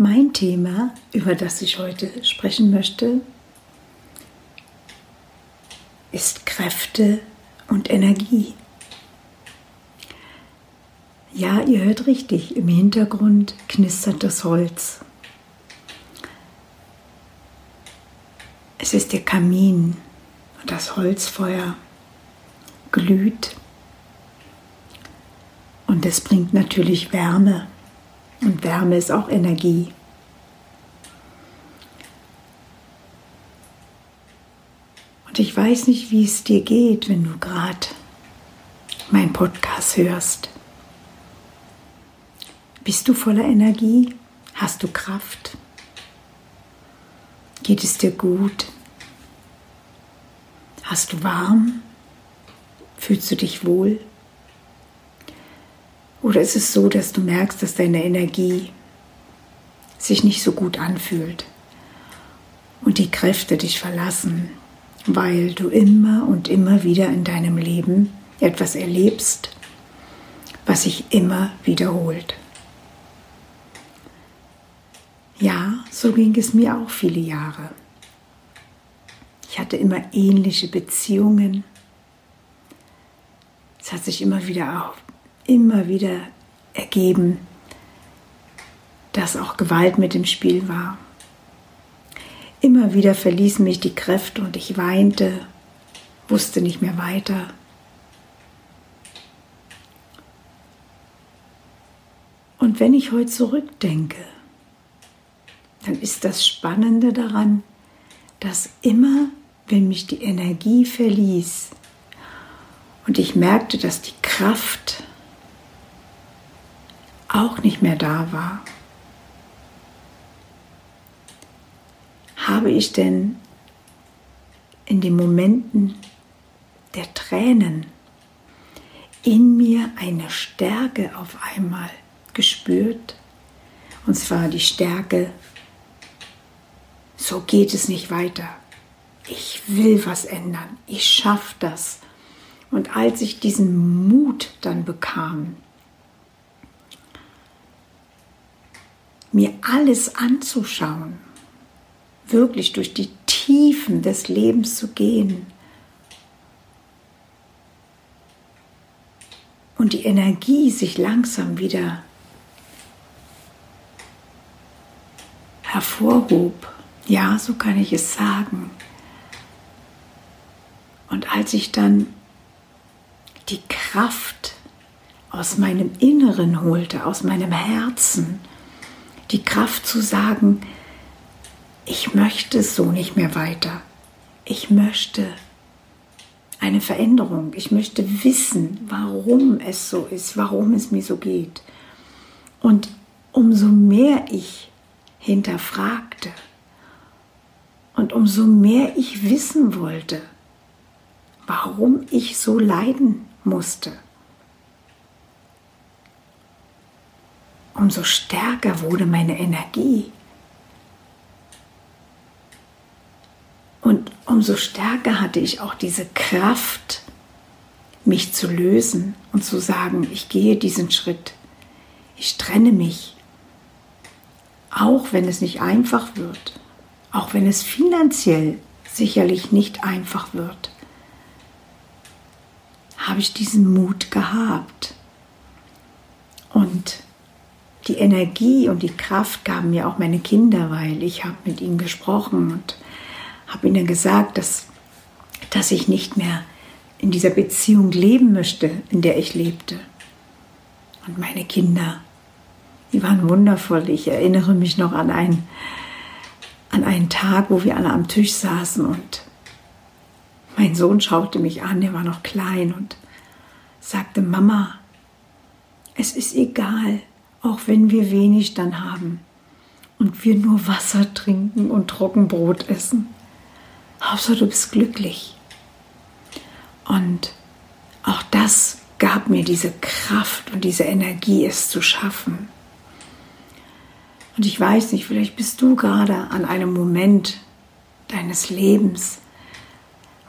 Mein Thema, über das ich heute sprechen möchte, ist Kräfte und Energie. Ja, ihr hört richtig, im Hintergrund knistert das Holz. Es ist der Kamin und das Holzfeuer glüht und es bringt natürlich Wärme und Wärme ist auch Energie. Und ich weiß nicht, wie es dir geht, wenn du gerade meinen Podcast hörst. Bist du voller Energie? Hast du Kraft? Geht es dir gut? Hast du warm? Fühlst du dich wohl? Oder ist es so, dass du merkst, dass deine Energie sich nicht so gut anfühlt und die Kräfte dich verlassen, weil du immer und immer wieder in deinem Leben etwas erlebst, was sich immer wiederholt. Ja, so ging es mir auch viele Jahre. Ich hatte immer ähnliche Beziehungen. Es hat sich immer wieder immer wieder ergeben, dass auch Gewalt mit im Spiel war. Immer wieder verließen mich die Kräfte und ich weinte, wusste nicht mehr weiter. Und wenn ich heute zurückdenke, dann ist das Spannende daran, dass immer, wenn mich die Energie verließ und ich merkte, dass die Kraft auch nicht mehr da war, habe ich denn in den Momenten der Tränen in mir eine Stärke auf einmal gespürt. Und zwar die Stärke, so geht es nicht weiter. Ich will was ändern. Ich schaffe das. Und als ich diesen Mut dann bekam, mir alles anzuschauen, wirklich durch die Tiefen des Lebens zu gehen und die Energie sich langsam wieder hervorhob. Ja, so kann ich es sagen. Und als ich dann die Kraft aus meinem Inneren holte, aus meinem Herzen, die Kraft zu sagen, ich möchte so nicht mehr weiter. Ich möchte eine Veränderung. Ich möchte wissen, warum es so ist, warum es mir so geht. Und umso mehr ich hinterfragte und umso mehr ich wissen wollte, warum ich so leiden musste, umso stärker wurde meine Energie. Und umso stärker hatte ich auch diese Kraft, mich zu lösen und zu sagen, ich gehe diesen Schritt. Ich trenne mich. Auch wenn es nicht einfach wird. Auch wenn es finanziell sicherlich nicht einfach wird. habe ich diesen Mut gehabt. Und die Energie und die Kraft gaben mir auch meine Kinder, weil ich habe mit ihnen gesprochen und habe ihnen gesagt, dass, dass ich nicht mehr in dieser Beziehung leben möchte, in der ich lebte. Und meine Kinder, die waren wundervoll. Ich erinnere mich noch an einen, an einen Tag, wo wir alle am Tisch saßen und mein Sohn schaute mich an, er war noch klein und sagte, Mama, es ist egal, auch wenn wir wenig dann haben und wir nur Wasser trinken und Trockenbrot essen. Hauptsache du bist glücklich. Und auch das gab mir diese Kraft und diese Energie, es zu schaffen. Und ich weiß nicht, vielleicht bist du gerade an einem Moment deines Lebens,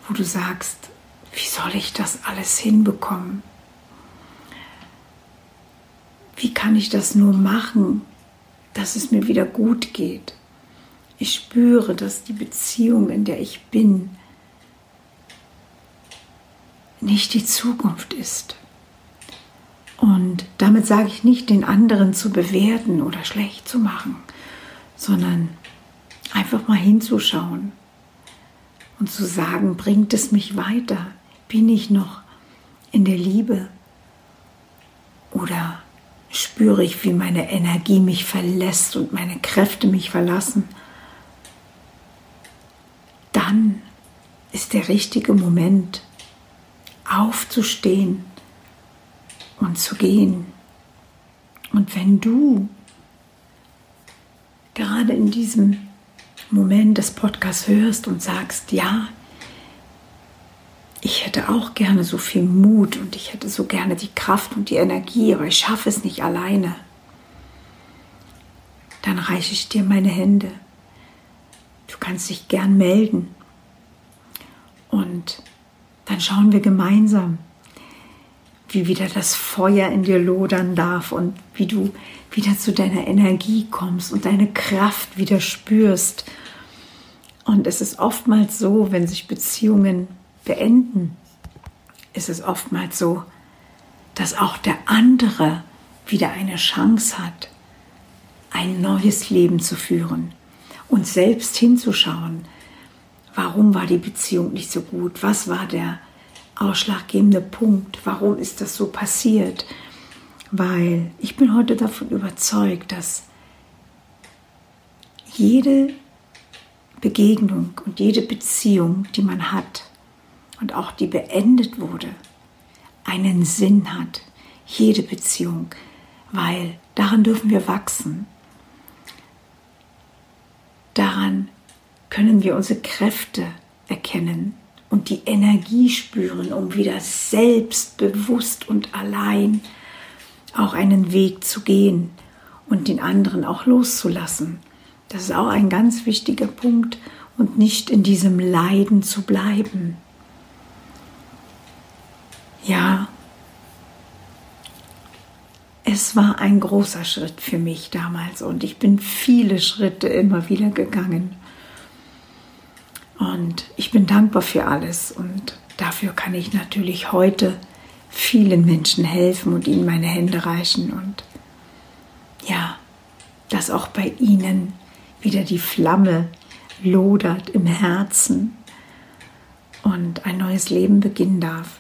wo du sagst, wie soll ich das alles hinbekommen? Wie kann ich das nur machen, dass es mir wieder gut geht? Ich spüre, dass die Beziehung, in der ich bin, nicht die Zukunft ist. Und damit sage ich nicht, den anderen zu bewerten oder schlecht zu machen, sondern einfach mal hinzuschauen und zu sagen, bringt es mich weiter? Bin ich noch in der Liebe? Oder spüre ich, wie meine Energie mich verlässt und meine Kräfte mich verlassen? Dann ist der richtige Moment, aufzustehen und zu gehen. Und wenn du gerade in diesem Moment des Podcasts hörst und sagst, ja, ich hätte auch gerne so viel Mut und ich hätte so gerne die Kraft und die Energie, aber ich schaffe es nicht alleine, dann reiche ich dir meine Hände. Du kannst dich gern melden und dann schauen wir gemeinsam, wie wieder das Feuer in dir lodern darf und wie du wieder zu deiner Energie kommst und deine Kraft wieder spürst. Und es ist oftmals so, wenn sich Beziehungen beenden, ist es oftmals so, dass auch der andere wieder eine Chance hat, ein neues Leben zu führen und selbst hinzuschauen, Warum war die Beziehung nicht so gut? Was war der ausschlaggebende Punkt? Warum ist das so passiert? Weil ich bin heute davon überzeugt, dass jede Begegnung und jede Beziehung, die man hat und auch die beendet wurde, einen Sinn hat. Jede Beziehung, weil daran dürfen wir wachsen. Daran können wir unsere Kräfte erkennen und die Energie spüren, um wieder selbstbewusst und allein auch einen Weg zu gehen und den anderen auch loszulassen. Das ist auch ein ganz wichtiger Punkt und nicht in diesem Leiden zu bleiben. Ja, es war ein großer Schritt für mich damals und ich bin viele Schritte immer wieder gegangen. Und ich bin dankbar für alles und dafür kann ich natürlich heute vielen Menschen helfen und ihnen meine Hände reichen und ja, dass auch bei ihnen wieder die Flamme lodert im Herzen und ein neues Leben beginnen darf.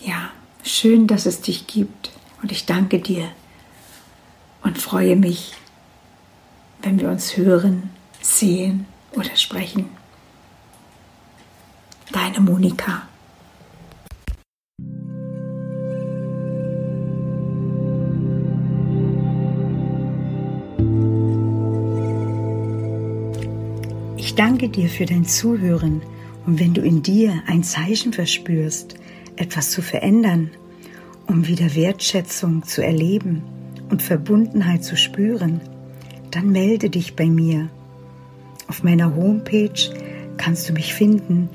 Ja, schön, dass es dich gibt und ich danke dir und freue mich, wenn wir uns hören, sehen oder sprechen. Deine Monika. Ich danke dir für dein Zuhören und wenn du in dir ein Zeichen verspürst, etwas zu verändern, um wieder Wertschätzung zu erleben und Verbundenheit zu spüren, dann melde dich bei mir auf meiner Homepage kannst du mich finden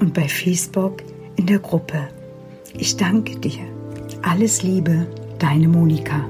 und bei Facebook in der Gruppe. Ich danke dir. Alles Liebe, deine Monika.